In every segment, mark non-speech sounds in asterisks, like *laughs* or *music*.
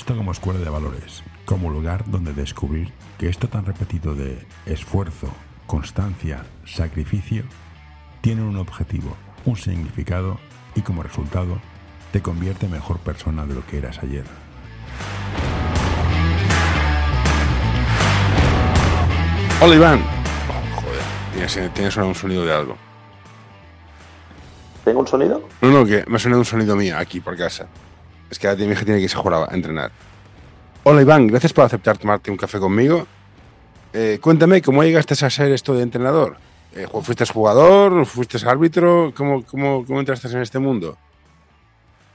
baloncesto como escuela de valores, como lugar donde descubrir que esto tan repetido de esfuerzo, constancia, sacrificio, tiene un objetivo, un significado y como resultado te convierte en mejor persona de lo que eras ayer. Hola Iván. Oh, joder, tienes, tienes un sonido de algo. ¿Tengo un sonido? No, no, que me ha sonado un sonido mío aquí por casa. Es que mi hija tiene que irse a a entrenar. Hola Iván, gracias por aceptar tomarte un café conmigo. Eh, cuéntame, ¿cómo llegaste a ser esto de entrenador? Eh, ¿Fuiste jugador? ¿Fuiste árbitro? ¿Cómo, entraste en este mundo?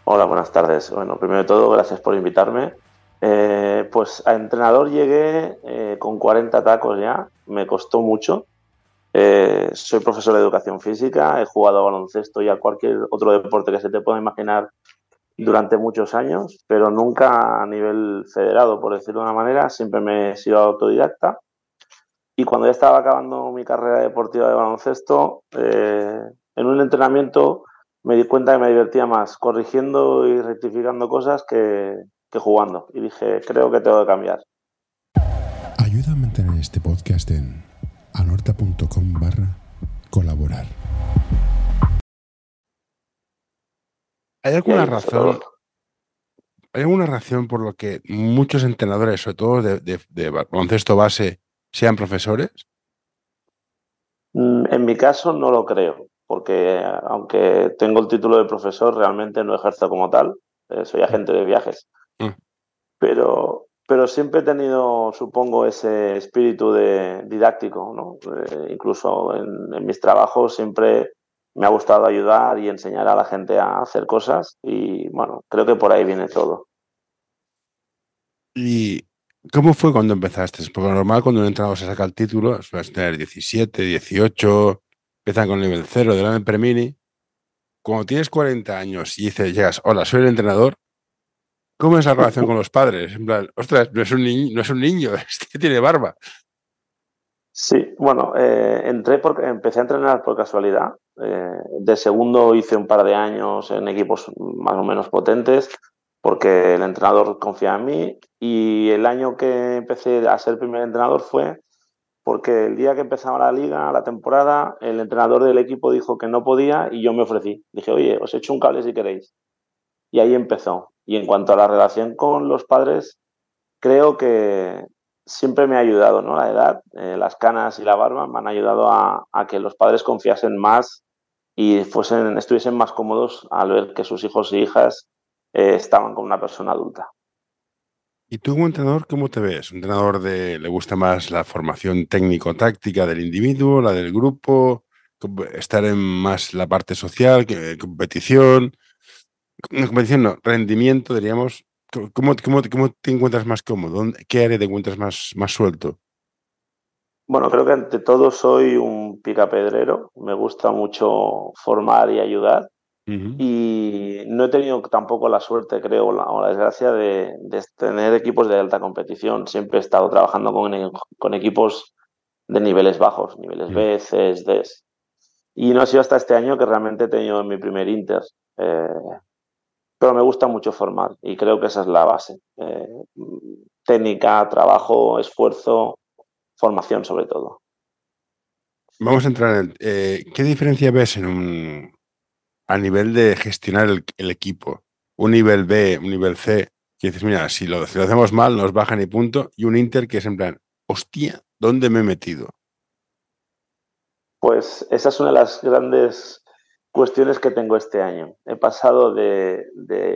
Hola, buenas tardes. Bueno, primero de todo, gracias por invitarme. Eh, pues a entrenador llegué con 40 tacos ya, me costó mucho. Soy profesor de educación física, he jugado a baloncesto y a cualquier otro deporte que se te pueda imaginar durante muchos años, pero nunca a nivel federado, por decirlo de una manera, siempre me he sido autodidacta. Y cuando ya estaba acabando mi carrera deportiva de baloncesto, en un entrenamiento me di cuenta que me divertía más corrigiendo y rectificando cosas que, jugando. Y dije, creo que tengo que cambiar. Ayuda a mantener este podcast en anorta.com barra colaborar. ¿Hay alguna razón? ¿Hay alguna razón por lo que muchos entrenadores, sobre todo de, de, baloncesto base, sean profesores? Mm, en mi caso no lo creo, porque aunque tengo el título de profesor, realmente no ejerzo como tal. Eh, soy agente de viajes. Mm. Pero, pero siempre he tenido, supongo, ese espíritu de didáctico, ¿no? Eh, incluso en, mis trabajos siempre me ha gustado ayudar y enseñar a la gente a hacer cosas y bueno, creo que por ahí viene todo. ¿Y cómo fue cuando empezaste? Porque normal cuando un entrenador se saca el título, sueles tener 17, 18, empiezan con nivel 0 de la Premini. Cuando tienes 40 años y dices, llegas, hola, soy el entrenador, ¿Cómo es la relación con los padres? En plan, ostras, no es un niño, no es un niño *laughs* este tiene barba. Sí, bueno, eh, entré porque empecé a entrenar por casualidad. Eh, de segundo hice un par de años en equipos más o menos potentes porque el entrenador confía en mí y el año que empecé a ser primer entrenador fue porque el día que empezaba la liga, la temporada, el entrenador del equipo dijo que no podía y yo me ofrecí. Dije, oye, os echo un cable si queréis. Y ahí empezó. Y en cuanto a la relación con los padres, creo que siempre me ha ayudado, ¿no? La edad, eh, las canas y la barba me han ayudado a, que los padres confiasen más y fuesen, estuviesen más cómodos al ver que sus hijos e hijas eh, estaban con una persona adulta. ¿Y tú como entrenador cómo te ves? ¿Un entrenador de le gusta más la formación técnico-táctica del individuo, la del grupo, estar en más la parte social, que competición? competición no, rendimiento, diríamos, ¿cómo, cómo, cómo te encuentras más cómodo? ¿Qué área te encuentras más, más suelto? Bueno, creo que ante todo soy un picapedrero. Me gusta mucho formar y ayudar. Y no he tenido tampoco la suerte, creo, o la desgracia de, tener equipos de alta competición. Siempre he estado trabajando con, con equipos de niveles bajos, niveles B, C, D. Y no ha sido hasta este año que realmente he tenido mi primer Inter. Eh, pero me gusta mucho formar y creo que esa es la base. Eh, técnica, trabajo, esfuerzo, formación sobre todo. Vamos a entrar en... Eh, ¿Qué diferencia ves en un, a nivel de gestionar el, equipo? Un nivel B, un nivel C, que dices, mira, si lo, si lo hacemos mal nos bajan y punto, y un Inter que es en plan, hostia, ¿dónde me he metido? Pues esa es una de las grandes cuestiones que tengo este año. He pasado de,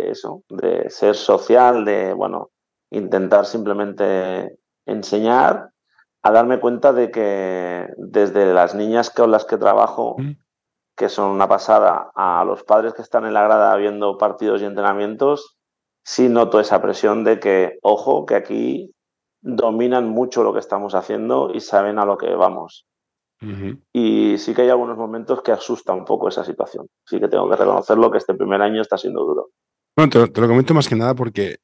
eso, de ser social, de, bueno, intentar simplemente enseñar, a darme cuenta de que desde las niñas con las que trabajo, mm. que son una pasada, a los padres que están en la grada viendo partidos y entrenamientos, sí noto esa presión de que, ojo, que aquí dominan mucho lo que estamos haciendo y saben a lo que vamos. Y sí que hay algunos momentos que asusta un poco esa situación. Sí que tengo que reconocerlo que este primer año está siendo duro. Bueno, te, lo comento más que nada porque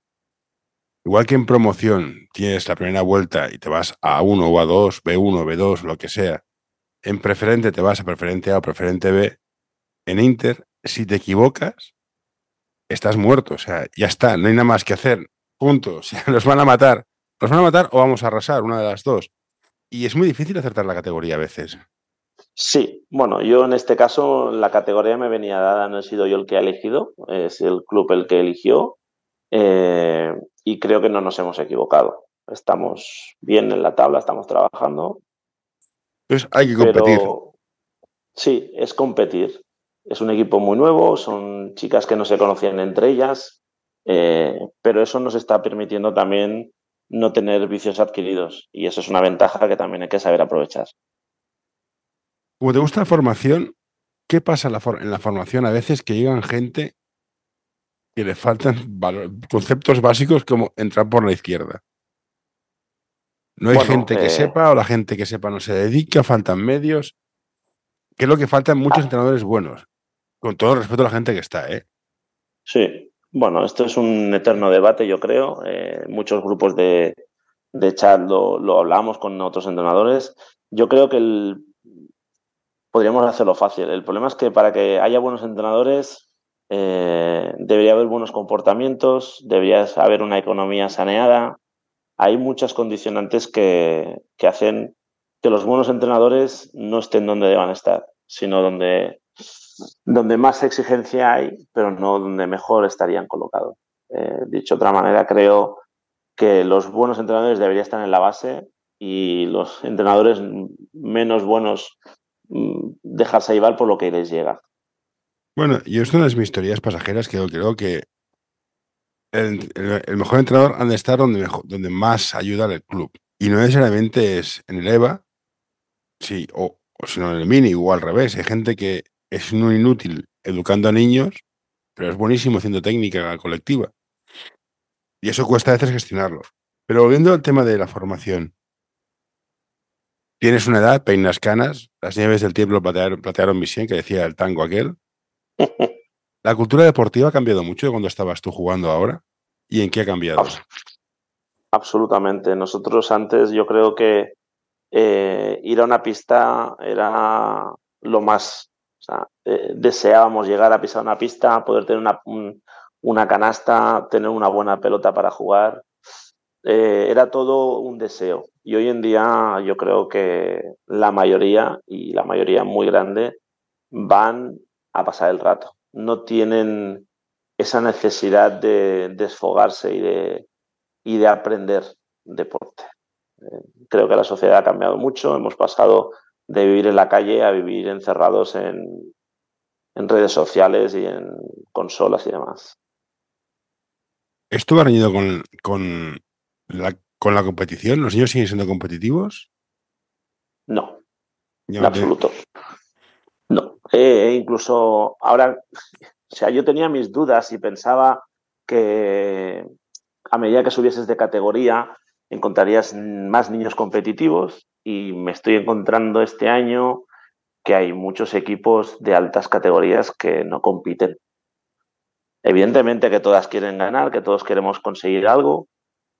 igual que en promoción tienes la primera vuelta y te vas a 1 o a 2, B1, B2, lo que sea. En preferente te vas a preferente A o preferente B. En Inter, si te equivocas, estás muerto. O sea, ya está, no hay nada más que hacer. Punto. *laughs* O van a matar. Los van a matar o vamos a arrasar, una de las dos. Y es muy difícil acertar la categoría a veces. Sí, bueno, yo en este caso la categoría me venía dada, no he sido yo el que ha elegido, es el club el que eligió eh, y creo que no nos hemos equivocado. Estamos bien en la tabla, estamos trabajando. Pues hay que competir. sí, es competir. Es un equipo muy nuevo, son chicas que no se conocían entre ellas, eh, pero eso nos está permitiendo también no tener vicios adquiridos y eso es una ventaja que también hay que saber aprovechar. Como te gusta la formación, ¿qué pasa en la, formación? A veces que llegan gente que le faltan conceptos básicos como entrar por la izquierda. No hay gente que eh, sepa o la gente que sepa no se dedica, faltan medios. ¿Qué es lo que faltan muchos ah. entrenadores buenos. Con todo el respeto a la gente que está, ¿eh? Sí, bueno, esto es un eterno debate, yo creo. Eh, muchos grupos de, chat lo, lo, hablamos con otros entrenadores. Yo creo que el, podríamos hacerlo fácil. El problema es que para que haya buenos entrenadores eh, debería haber buenos comportamientos, debería haber una economía saneada. Hay muchas condicionantes que, hacen que los buenos entrenadores no estén donde deban estar, sino donde, donde más exigencia hay, pero no donde mejor estarían colocados. Eh, dicho de otra manera, creo que los buenos entrenadores deberían estar en la base y los entrenadores menos buenos Mm, dejarse llevar por lo que les llega. Bueno, yo esto no es mis historias pasajeras, que creo que el, mejor entrenador han de estar donde, donde más ayuda al club. Y no necesariamente es en el EVA, sí, o, o sino en el Mini, o al revés. Hay gente que es un inútil educando a niños, pero es buenísimo haciendo técnica colectiva. Y eso cuesta a veces gestionarlo. Pero volviendo al tema de la formación, Tienes una edad, peinas canas, las nieves del tiempo platearon, platearon que decía el tango aquel. ¿La cultura deportiva ha cambiado mucho de cuando estabas tú jugando ahora? ¿Y en qué ha cambiado? Absolutamente. Nosotros antes yo creo que eh, ir a una pista era lo más... Eh, deseábamos llegar a pisar una pista, poder tener una, una canasta, tener una buena pelota para jugar. Eh, era todo un deseo. Y hoy en día yo creo que la mayoría, y la mayoría muy grande, van a pasar el rato. No tienen esa necesidad de desfogarse y de, y de aprender deporte. Eh, creo que la sociedad ha cambiado mucho. Hemos pasado de vivir en la calle a vivir encerrados en, en redes sociales y en consolas y demás. Esto va reñido con, con con la competición? ¿Los niños siguen siendo competitivos? No, en absoluto. Eh, incluso ahora, o sea, yo tenía mis dudas y pensaba que a medida que subieses de categoría encontrarías más niños competitivos y me estoy encontrando este año que hay muchos equipos de altas categorías que no compiten. Evidentemente que todas quieren ganar, que todos queremos conseguir algo,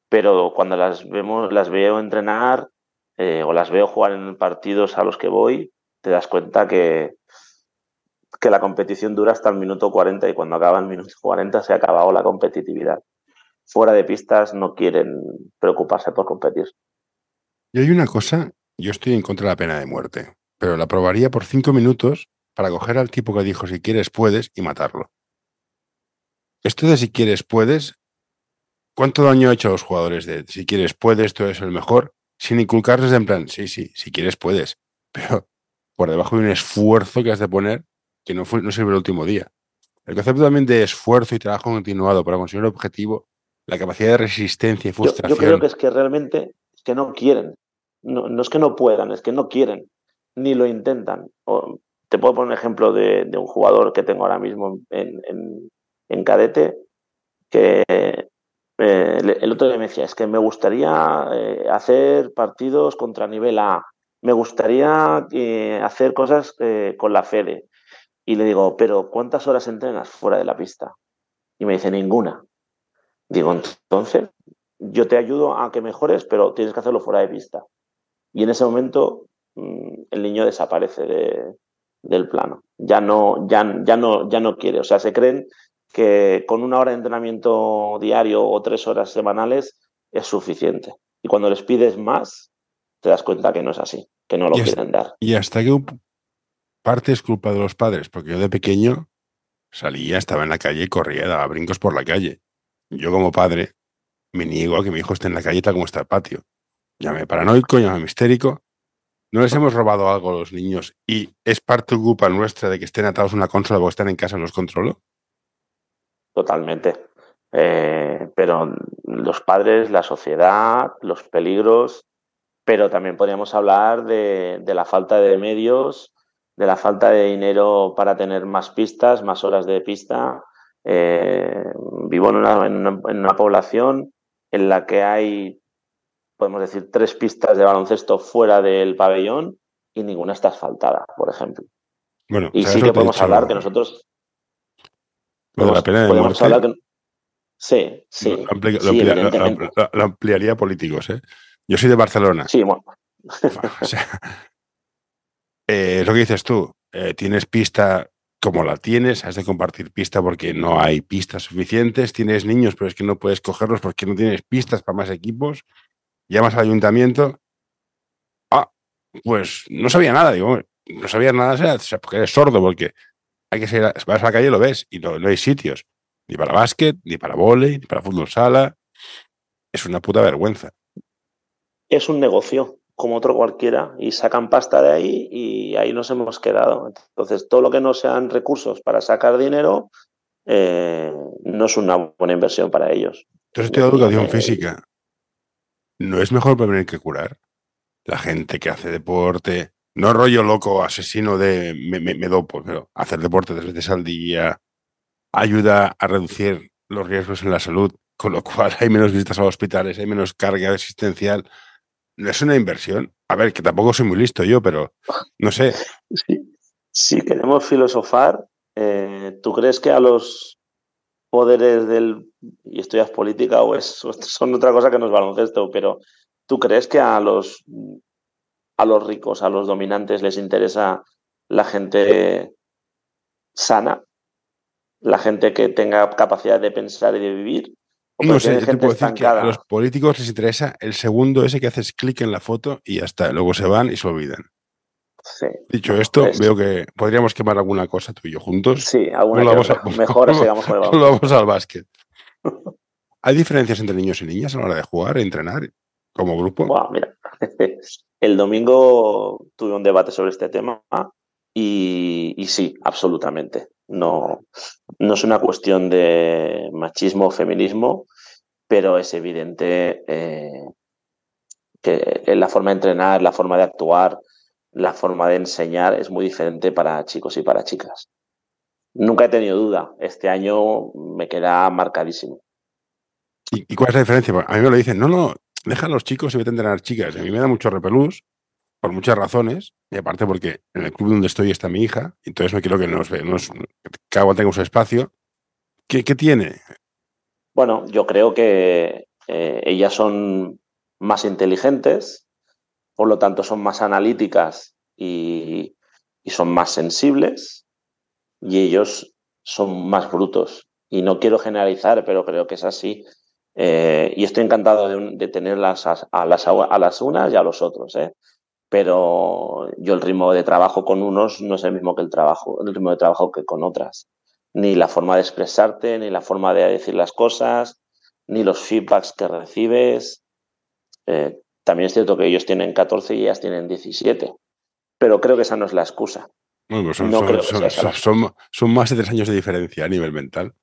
pero cuando las vemos, las veo entrenar eh, o las veo jugar en partidos a los que voy, te das cuenta que, que la competición dura hasta el minuto 40 y cuando acaba el minuto 40 se ha acabado la competitividad. Fuera de pistas no quieren preocuparse por competir. Y hay una cosa, yo estoy en contra de la pena de muerte, pero la probaría por cinco minutos para coger al tipo que dijo si quieres puedes y matarlo. Esto de si quieres puedes ¿Cuánto daño ha hecho a los jugadores de si quieres puedes, tú eres el mejor? Sin inculcarles en plan, sí, sí, si quieres puedes, pero por debajo de un esfuerzo que has de poner que no, fue, no sirve el último día. El concepto también de esfuerzo y trabajo continuado para conseguir un objetivo, la capacidad de resistencia y frustración. Yo, creo que es que realmente es que no quieren. No, no, es que no puedan, es que no quieren, ni lo intentan. te puedo poner un ejemplo de, un jugador que tengo ahora mismo en, en, en cadete, que eh, el otro día me decía, es que me gustaría eh, hacer partidos contra nivel A, me gustaría eh, hacer cosas con la Fede. Y le digo, pero ¿cuántas horas entrenas fuera de la pista? Y me dice, ninguna. Digo, entonces, yo te ayudo a que mejores, pero tienes que hacerlo fuera de pista. Y en ese momento mm, el niño desaparece del plano. Ya no, ya, ya, no, ya no quiere. O sea, se creen que con una hora de entrenamiento diario o tres horas semanales es suficiente. Y cuando les pides más, te das cuenta que no es así, que no lo quieren dar. ¿Y hasta qué parte es culpa de los padres? Porque yo de pequeño salía, estaba en la calle y corría, daba brincos por la calle. Yo como padre me niego a que mi hijo esté en la calle tal como está el patio. Llame paranoico, llame histérico. ¿No les hemos robado algo a los niños y es parte culpa nuestra de que estén atados a una consola o estén en casa los controlo? Totalmente. Eh, pero los padres, la sociedad, los peligros, pero también podríamos hablar de, la falta de medios, de la falta de dinero para tener más pistas, más horas de pista. Eh, vivo en una, población en la que hay, podemos decir, tres pistas de baloncesto fuera del pabellón y ninguna está asfaltada, por ejemplo. Bueno, y sí que podemos hablar que nosotros la pena de Sí, sí. Lo, ampliaría políticos, ¿eh? Yo soy de Barcelona. Sí, bueno. o sea, eh, lo que dices tú, eh, tienes pista como la tienes, has de compartir pista porque no hay pistas suficientes, tienes niños, pero es que no puedes cogerlos porque no tienes pistas para más equipos, llamas al ayuntamiento. Ah, pues no sabía nada, digo, no sabía nada, o sea, porque eres sordo, porque hay que ser, vas a la calle y lo ves, y no, no hay sitios, ni para básquet, ni para vóley, ni para fútbol sala. Es una puta vergüenza. Es un negocio como otro cualquiera y sacan pasta de ahí y ahí nos hemos quedado. Entonces, todo lo que no sean recursos para sacar dinero eh, no es una buena inversión para ellos. Entonces, estudiado educación física. ¿No es mejor prevenir que curar? La gente que hace deporte, no rollo loco, asesino de me, dopo, pero hacer deporte tres veces al día ayuda a reducir los riesgos en la salud, con lo cual hay menos visitas a los hospitales, hay menos carga asistencial. ¿No es una inversión? A ver, que tampoco soy muy listo yo, pero no sé. *laughs* Si queremos filosofar, eh, ¿tú crees que a los poderes del, y estudias política o es, *laughs* son otra cosa que no es baloncesto, pero ¿tú crees que a los a los ricos, a los dominantes les interesa la gente sana, la gente que tenga capacidad de pensar y de vivir. No sé, yo te puedo decir que a los políticos les interesa el segundo ese que haces clic en la foto y ya está. Luego se van y se olvidan. Dicho esto, veo que podríamos quemar alguna cosa tú y yo juntos. Sí, alguna cosa. *laughs* Mejor sigamos *laughs* con el Vamos al básquet. *laughs* ¿Hay diferencias entre niños y niñas a la hora de jugar, entrenar como grupo? mira, el domingo tuve un debate sobre este tema y, sí, absolutamente. No, no es una cuestión de machismo o feminismo, pero es evidente eh, que la forma de entrenar, la forma de actuar, la forma de enseñar es muy diferente para chicos y para chicas. Nunca he tenido duda. Este año me queda marcadísimo. ¿Y, cuál es la diferencia? A mí me lo dicen, no, no, deja a los chicos y vete a entrenar chicas. A mí me da mucho repelús por muchas razones, y aparte porque en el club donde estoy está mi hija, entonces no quiero que nos, nos cada uno tenga su espacio. ¿Qué, tiene? Bueno, yo creo que eh, ellas son más inteligentes, por lo tanto son más analíticas y, y son más sensibles, y ellos son más brutos. Y no quiero generalizar, pero creo que es así. Eh, y estoy encantado de, tenerlas a, las, a las unas y a los otros. ¿eh? Pero yo el ritmo de trabajo con unos no es el mismo que el, trabajo, el ritmo de trabajo que con otras. Ni la forma de expresarte, ni la forma de decir las cosas, ni los feedbacks que recibes. Eh, también es cierto que ellos tienen 14 y ellas tienen 17. Pero creo que esa no es la excusa. son, son más de tres años de diferencia a nivel mental.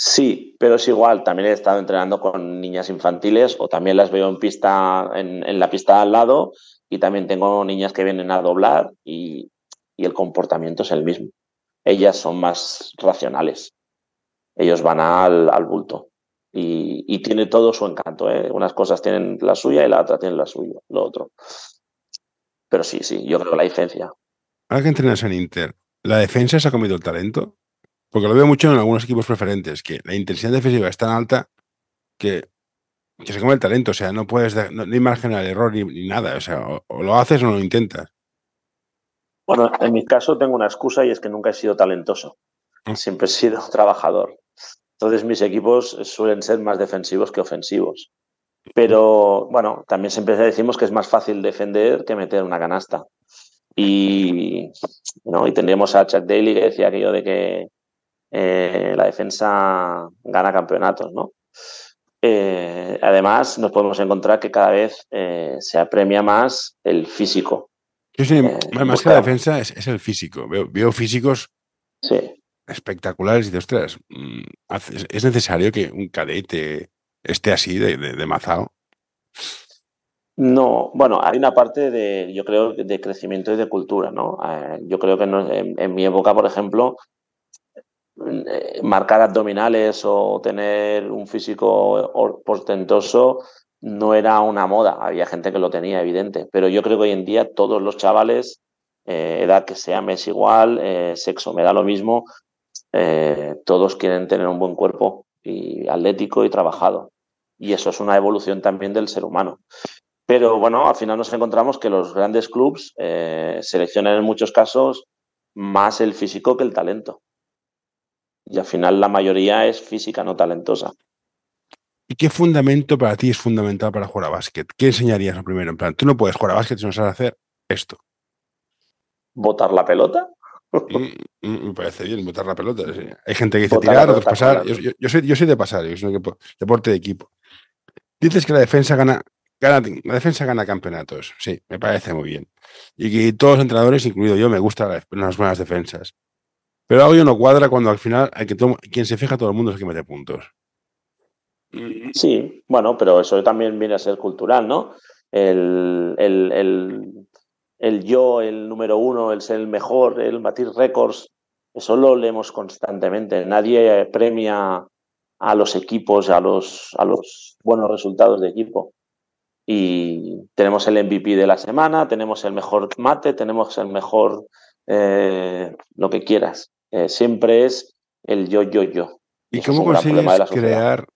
Sí, pero es igual. También he estado entrenando con niñas infantiles o también las veo en pista, en, la pista al lado y también tengo niñas que vienen a doblar y, el comportamiento es el mismo. Ellas son más racionales. Ellos van al, bulto y, tiene todo su encanto. ¿eh? Unas cosas tienen la suya y la otra tiene la suya, lo otro. Pero sí, sí, yo creo la diferencia. Ahora que entrenas en Inter, ¿la defensa se ha comido el talento? Porque lo veo mucho en algunos equipos preferentes, que la intensidad defensiva es tan alta que, se come el talento. O sea, no puedes, no, hay margen al error ni, nada. O sea, o, lo haces o no lo intentas. Bueno, en mi caso tengo una excusa y es que nunca he sido talentoso. mm. siempre he sido *laughs* trabajador. Entonces mis equipos suelen ser más defensivos que ofensivos. Pero bueno, también siempre decimos que es más fácil defender que meter una canasta. Y, ¿no? y tendríamos a Chuck Daly que decía aquello de que eh, la defensa gana campeonatos, ¿no? Eh, además, nos podemos encontrar que cada vez eh, se apremia más el físico. más que la defensa es, el físico. Veo, físicos espectaculares y de ostras, mm, es necesario que un cadete esté así de, de, mazao. No, bueno, hay una parte de, yo creo, de crecimiento y de cultura, ¿no? Eh, yo creo que en, mi época, por ejemplo, eh, marcar abdominales o tener un físico portentoso no era una moda. Había gente que lo tenía, evidente. Pero yo creo que hoy en día todos los chavales, eh, edad que sea, mes igual, sexo, me da lo mismo, todos quieren tener un buen cuerpo y atlético y trabajado. Y eso es una evolución también del ser humano. Pero bueno, al final nos encontramos que los grandes clubs eh, seleccionan en muchos casos más el físico que el talento. Y al final la mayoría es física, no talentosa. ¿Y qué fundamento para ti es fundamental para jugar a básquet? ¿Qué enseñarías primero? En plan, tú no puedes jugar a básquet si no sabes hacer esto. ¿Botar la pelota? Mm, *laughs* mm, me parece bien botar la pelota. Hay gente que dice tirar, otros pasar. Yo, soy, yo soy de pasar, yo soy un deporte de equipo. Dices que la defensa gana la defensa gana campeonatos, sí, me parece muy bien. Y que todos los entrenadores, incluido yo, me gustan las buenas defensas. Pero algo no cuadra cuando al final hay que quien se fija todo el mundo es el que mete puntos. Sí, bueno, pero eso también viene a ser cultural, ¿no? El, el, yo, el número uno, el ser el mejor, el batir récords, eso lo leemos constantemente. Nadie premia a los equipos, a los, a los buenos resultados de equipo y tenemos el MVP de la semana, tenemos el mejor mate, tenemos el mejor eh, lo que quieras. Eh, siempre es el yo, yo, yo. ¿Y, cómo consigues crear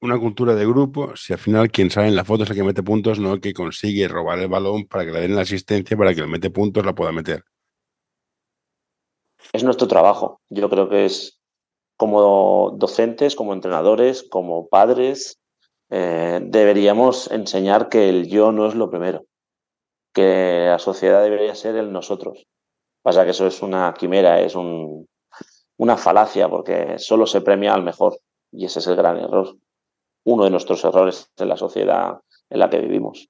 una cultura de grupo si al final quien sale en la foto es el que mete puntos, no el que consigue robar el balón para que le den la asistencia para que el mete puntos la pueda meter? Es nuestro trabajo. Yo creo que es como docentes, como entrenadores, como padres, eh, deberíamos enseñar que el yo no es lo primero, que la sociedad debería ser el nosotros. Pasa que eso es una quimera, es una falacia, porque solo se premia al mejor, y ese es el gran error, uno de nuestros errores en la sociedad en la que vivimos.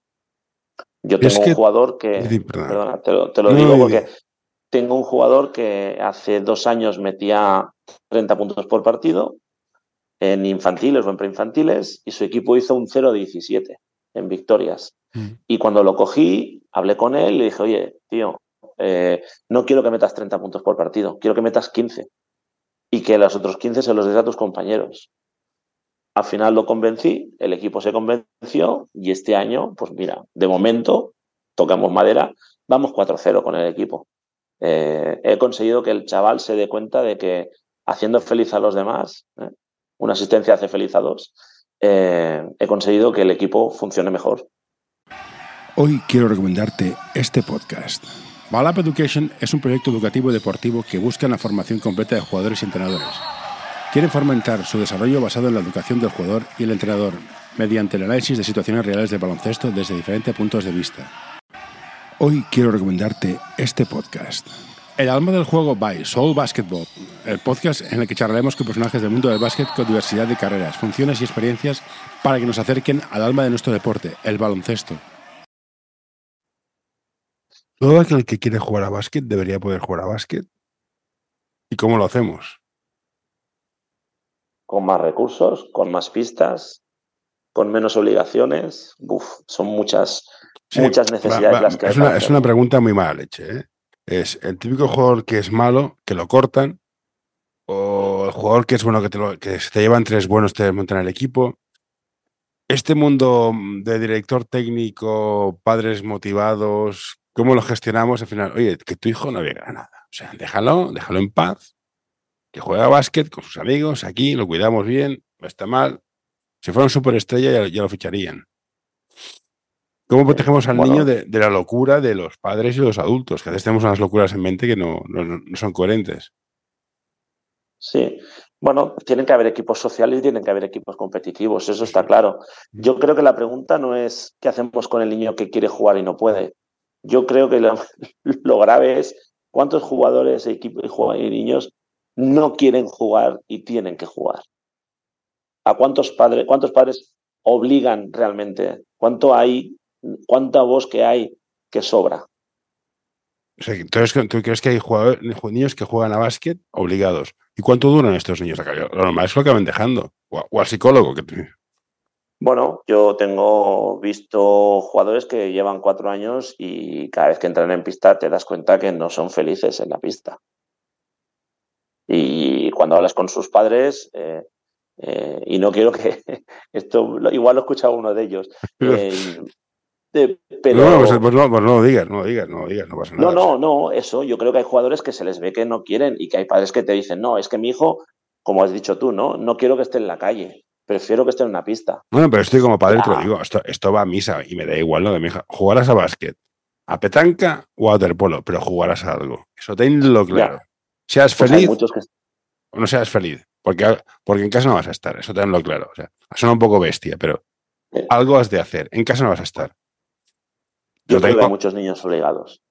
Yo tengo un jugador que, perdona, te lo, digo porque tengo un jugador que hace dos años metía 30 puntos por partido en infantiles o en preinfantiles y su equipo hizo un 0-17 en victorias. Mm. Y cuando lo cogí, hablé con él y le dije, oye, tío, eh, no quiero que metas 30 puntos por partido, quiero que metas 15 y que los otros 15 se los des a tus compañeros. Al final lo convencí, el equipo se convenció y este año, pues mira, de momento, tocamos madera, vamos 4-0 con el equipo. Eh, he conseguido que el chaval se dé cuenta de que haciendo feliz a los demás, ¿eh? una asistencia hace feliz a dos, he conseguido que el equipo funcione mejor. Hoy quiero recomendarte este podcast. Balap Education es un proyecto educativo deportivo que busca la formación completa de jugadores y entrenadores. Quieren fomentar su desarrollo basado en la educación del jugador y el entrenador, mediante el análisis de situaciones reales de baloncesto desde diferentes puntos de vista. Hoy quiero recomendarte este podcast. El alma del juego by Soul Basketball, el podcast en el que charlaremos con personajes del mundo del básquet con diversidad de carreras, funciones y experiencias para que nos acerquen al alma de nuestro deporte, el baloncesto. Todo aquel que quiere jugar a básquet debería poder jugar a básquet. ¿Y cómo lo hacemos? Con más recursos, con más pistas, con menos obligaciones. Uf, son muchas, muchas necesidades las que es Una, es una pregunta muy mala leche, ¿eh? es el típico jugador que es malo, que lo cortan, o el jugador que es bueno, que, te que se te llevan tres buenos, te montan el equipo. Este mundo de director técnico, padres motivados, ¿cómo lo gestionamos al final? Oye, que tu hijo no llega nada. O sea, déjalo, déjalo en paz, que juega básquet con sus amigos aquí, lo cuidamos bien, no está mal. Si fuera un superestrella ya lo ficharían. ¿Cómo protegemos al niño de, la locura de los padres y los adultos? Que a veces tenemos unas locuras en mente que no, son coherentes. Sí. Bueno, tienen que haber equipos sociales y tienen que haber equipos competitivos, eso está claro. Yo creo que la pregunta no es qué hacemos con el niño que quiere jugar y no puede. Yo creo que *laughs* lo, grave es cuántos jugadores, equipos y niños no quieren jugar y tienen que jugar. ¿A cuántos padres, cuántos padres obligan realmente? ¿Cuánto hay, cuánta voz que hay que sobra? ¿tú crees que hay niños que juegan a básquet obligados? ¿Y cuánto duran estos niños? Lo normal es lo que van dejando. O, al psicólogo. Que... Bueno, yo tengo visto jugadores que llevan cuatro años y cada vez que entran en pista te das cuenta que no son felices en la pista. Y cuando hablas con sus padres, eh, eh, y no quiero que *laughs* esto, igual lo he escuchado uno de ellos, *laughs* eh, no, pues, pues, no, pues no lo digas, no lo digas, no lo digas, no pasa nada. No, no, no, eso. Yo creo que hay jugadores que se les ve que no quieren y que hay padres que te dicen, no, es que mi hijo, como has dicho tú, ¿no? No quiero que esté en la calle, prefiero que esté en una pista. Bueno, pero estoy como padre, te lo digo, esto, va a misa y me da igual lo de mi hija. Jugarás a básquet, a petanca o a waterpolo, pero jugarás a algo. Eso tenlo claro. Seas pues feliz o no seas feliz, porque, porque en casa no vas a estar, eso tenlo claro. O sea, suena un poco bestia, pero algo has de hacer, en casa no vas a estar. Yo, tengo... hay muchos niños obligados.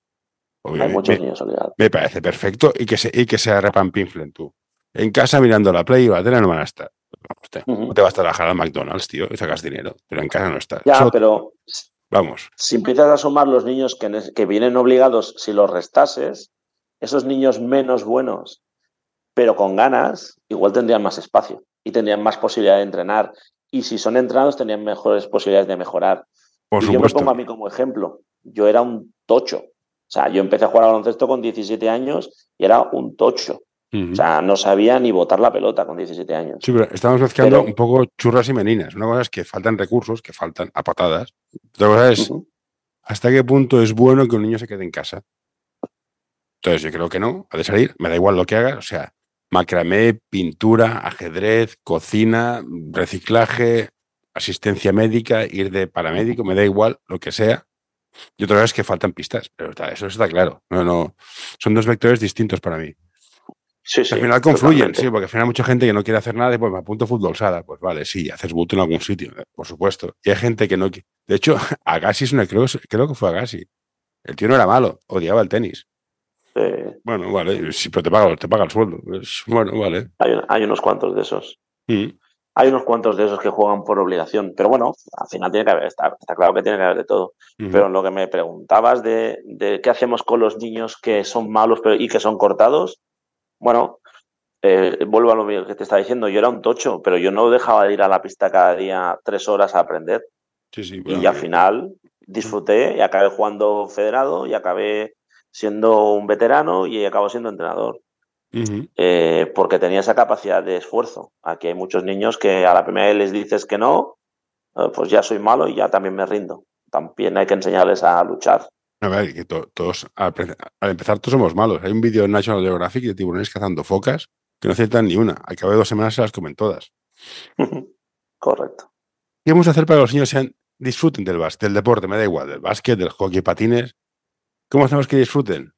hay muchos niños obligados. Me parece perfecto y que se, y que se repampinflen tú. En casa mirando la Play y la tele no van a estar. No te vas a trabajar al McDonald's, tío, y sacas dinero, pero en casa no estás. Ya, pero. Vamos. Si empiezas a sumar los niños que, que vienen obligados, si los restases, esos niños menos buenos, pero con ganas, igual tendrían más espacio y tendrían más posibilidad de entrenar. Y si son entrenados, tendrían mejores posibilidades de mejorar. y yo me pongo a mí como ejemplo yo era un tocho. O sea, yo empecé a jugar al baloncesto con 17 años y era un tocho. O sea, no sabía ni botar la pelota con 17 años. Sí, pero estamos mezclando un poco churras y meninas. Una cosa es que faltan recursos, que faltan a patadas. Otra cosa es hasta qué punto es bueno que un niño se quede en casa. Entonces, yo creo que no, ha de salir, me da igual lo que haga. O sea, macramé, pintura, ajedrez, cocina, reciclaje, asistencia médica, ir de paramédico, me da igual lo que sea. Y otra vez es que faltan pistas, pero eso está claro. No, no, son dos vectores distintos para mí. Sí, sí, al final confluyen, sí, porque al final hay mucha gente que no quiere hacer nada y pues me apunto fútbol sala. Pues vale, sí, haces boot en algún sitio, eh, por supuesto. Y hay gente que no quiere. De hecho, *laughs* Agassi es una, creo, creo que fue Agassi. El tío no era malo, odiaba el tenis. Bueno, vale, sí, pero te paga, te paga el sueldo. bueno, vale. Hay, unos cuantos de esos. Mm. Hay unos cuantos de esos que juegan por obligación, pero bueno, al final tiene que haber, está, está claro que tiene que haber de todo. Pero lo que me preguntabas de, qué hacemos con los niños que son malos pero, y que son cortados, bueno, eh, vuelvo a lo que te estaba diciendo, yo era un tocho, pero yo no dejaba de ir a la pista cada día tres horas a aprender. y al final disfruté y acabé jugando federado y acabé siendo un veterano y acabo siendo entrenador. Eh, porque tenía esa capacidad de esfuerzo. Aquí hay muchos niños que a la primera vez les dices que no, eh, pues ya soy malo y ya también me rindo. También hay que enseñarles a luchar. A ver, que todos, al, empezar todos somos malos. Hay un vídeo en National Geographic de tiburones cazando focas que no aceptan ni una. Al cabo de dos semanas se las comen todas. *laughs* Correcto. ¿Qué vamos a hacer para que los niños sean, disfruten del, del deporte? Me da igual, del básquet, del hockey, patines. ¿Cómo hacemos que disfruten?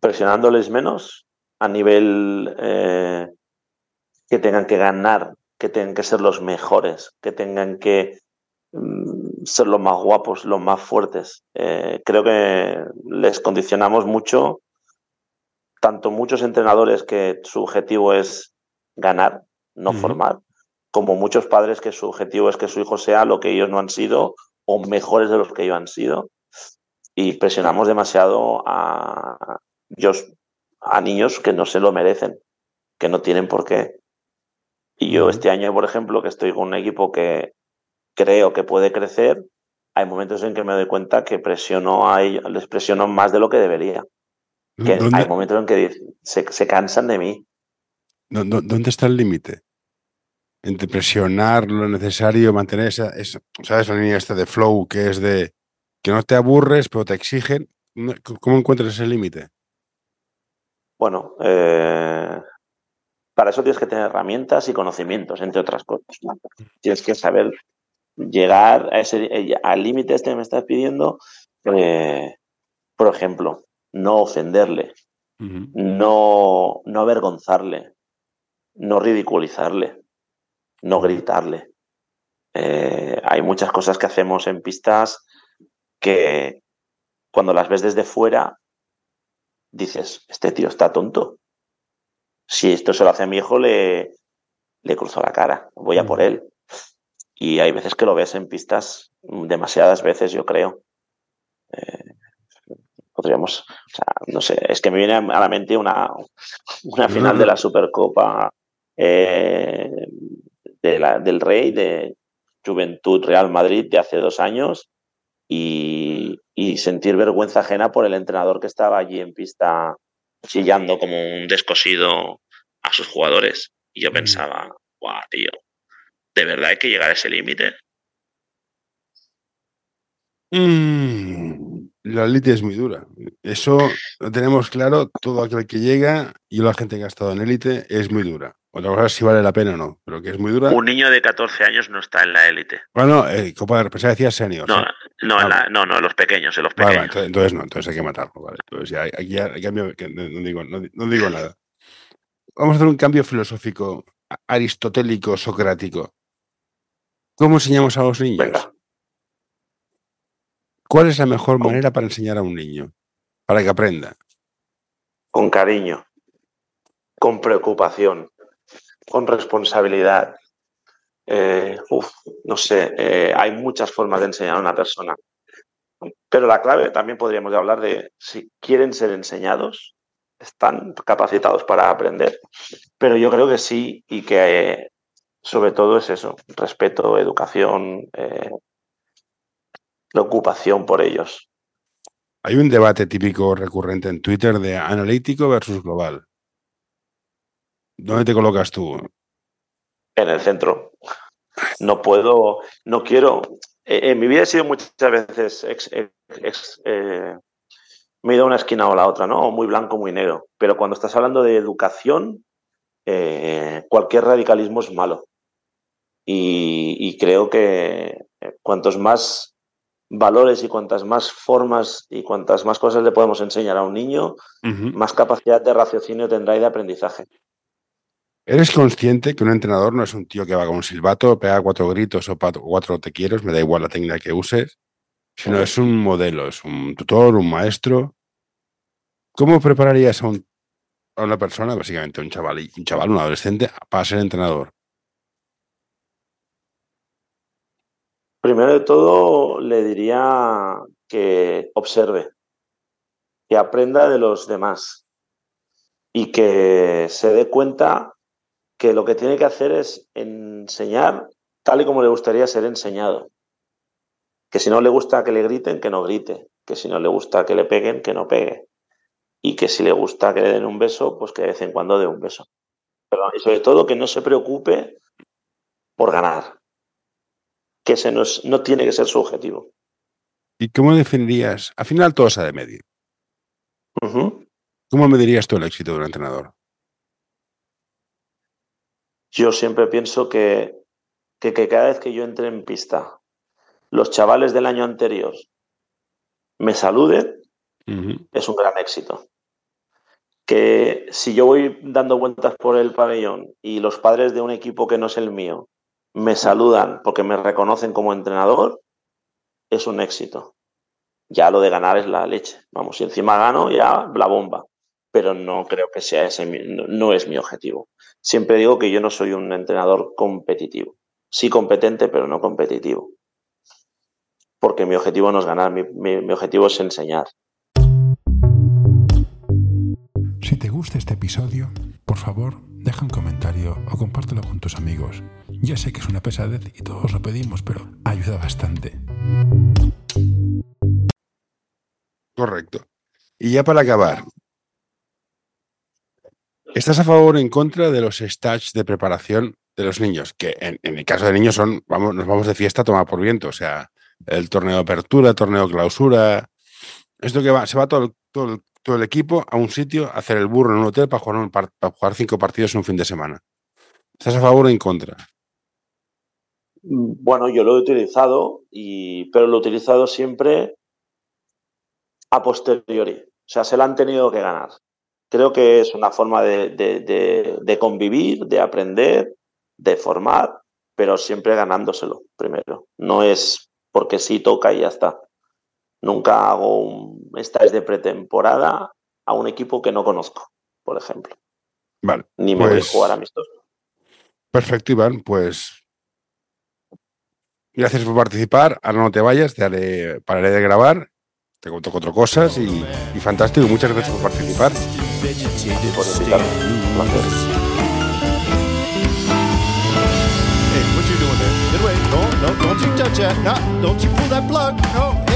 presionándoles menos a nivel eh, que tengan que ganar, que tengan que ser los mejores, que tengan que mm, ser los más guapos, los más fuertes. Eh, creo que les condicionamos mucho, tanto muchos entrenadores que su objetivo es ganar, no formar, como muchos padres que su objetivo es que su hijo sea lo que ellos no han sido o mejores de los que ellos han sido. Y presionamos demasiado a, yo, a niños que no se lo merecen, que no tienen por qué. Y yo este año, por ejemplo, que estoy con un equipo que creo que puede crecer, hay momentos en que me doy cuenta que presiono a ellos, les presiono más de lo que debería. Que hay momentos en que se, cansan de mí. ¿Dónde está el límite? Entre presionar lo necesario, mantener esa, esa, ¿sabes? La línea esta de flow que es de que no te aburres, pero te exigen. ¿Cómo encuentras ese límite? Bueno, eh, para eso tienes que tener herramientas y conocimientos, entre otras cosas. Tienes que saber llegar a ese, eh, al límite este que me estás pidiendo. Eh, por ejemplo, no ofenderle. no, no avergonzarle, no ridiculizarle, no gritarle. Eh, hay muchas cosas que hacemos en pistas que cuando las ves desde fuera dices, este tío está tonto. Si esto se lo hace a mi hijo, le, le cruzo la cara, voy a por él. Y hay veces que lo ves en pistas, demasiadas veces, yo creo. Eh, podríamos, o sea, no sé, es que me viene a la mente una, una *laughs* final de la Supercopa eh, de la, del Rey de Juventud Real Madrid de hace dos años y, y, sentir vergüenza ajena por el entrenador que estaba allí en pista chillando como un descosido a sus jugadores. Y yo mm. pensaba, guau, tío, ¿de verdad hay que llegar a ese límite? Mm, la élite es muy dura. Eso lo tenemos claro. Todo aquel que llega y la gente que ha estado en élite es muy dura. Otra cosa es si vale la pena o no, pero que es muy dura. Un niño de 14 años no está en la élite. Bueno, eh, Copa de Represa decía senior. No, no, ah, no, no, los pequeños, en los pequeños. entonces, no, entonces hay que matarlo. Vale. Entonces ya, aquí ya, no, digo, no digo nada. Vamos a hacer un cambio filosófico aristotélico, socrático. ¿Cómo enseñamos a los niños? ¿Cuál es la mejor manera para enseñar a un niño? Para que aprenda. Con cariño, con preocupación, con responsabilidad. Eh, no sé, eh, hay muchas formas de enseñar a una persona. Pero la clave también podríamos hablar de si quieren ser enseñados, están capacitados para aprender. Pero yo creo que sí y que sobre todo es eso, respeto, educación, eh, preocupación por ellos. Hay un debate típico recurrente en Twitter de analítico versus global. ¿Dónde te colocas tú? En el centro. No puedo, no quiero. Eh, en mi vida he sido muchas veces eh, me he ido a una esquina o a la otra, ¿no? muy blanco, muy negro. Pero cuando estás hablando de educación, eh, cualquier radicalismo es malo. Y, creo que eh, cuantos más valores y cuantas más formas y cuantas más cosas le podemos enseñar a un niño, más capacidad de raciocinio tendrá y de aprendizaje. ¿Eres consciente que un entrenador no es un tío que va con un silbato, pega cuatro gritos o cuatro te quiero, me da igual la técnica que uses, sino es un modelo, es un tutor, un maestro ¿Cómo prepararías a, una persona, básicamente un chaval, un chaval, un adolescente, para ser entrenador? Primero de todo, le diría que observe, que aprenda de los demás y que se dé cuenta que lo que tiene que hacer es enseñar tal y como le gustaría ser enseñado. Que si no le gusta que le griten, que no grite. Que si no le gusta que le peguen, que no pegue y que si le gusta que le den un beso, pues que de vez en cuando dé un beso. y sobre todo que no se preocupe por ganar, que ese no, no tiene que ser su objetivo. ¿Y cómo definirías? Al final todo se de medir. ¿Cómo medirías tú el éxito de un entrenador? Yo siempre pienso que, que, que cada vez que yo entre en pista, los chavales del año anterior me saluden, es un gran éxito que si yo voy dando vueltas por el pabellón y los padres de un equipo que no es el mío me saludan porque me reconocen como entrenador, es un éxito. Ya lo de ganar es la leche. Vamos, si encima gano, ya la bomba. Pero no creo que sea ese, no, es mi objetivo. Siempre digo que yo no soy un entrenador competitivo. Sí competente, pero no competitivo. Porque mi objetivo no es ganar, mi objetivo es enseñar. Si te gusta este episodio, por favor, deja un comentario o compártelo con tus amigos. Ya sé que es una pesadez y todos lo pedimos, pero ayuda bastante. Correcto. Y ya para acabar, ¿estás a favor o en contra de los stages de preparación de los niños? Que en, el caso de niños son, vamos, nos vamos de fiesta a por viento, o sea, el torneo de apertura, el torneo de clausura, esto que va, se va todo, todo, todo el equipo a un sitio, hacer el burro en un hotel para jugar, para jugar cinco partidos en un fin de semana. ¿Estás a favor o en contra? Bueno, yo lo he utilizado, y, pero lo he utilizado siempre a posteriori. O sea, se lo han tenido que ganar. Creo que es una forma de, convivir, de aprender, de formar, pero siempre ganándoselo primero. No es porque sí toca y ya está. Nunca hago un es de pretemporada a un equipo que no conozco, por ejemplo. Vale. Ni me voy a pues jugar amistoso. Perfecto, Iván. Pues gracias por participar. Ahora no te vayas, te haré, pararé de grabar te cuento cuatro cosas y, y fantástico. Muchas gracias por participar. por invitarme. Hey, what you doing there? Get away. Don't, no, don't you touch that. No, don't you pull that plug. No,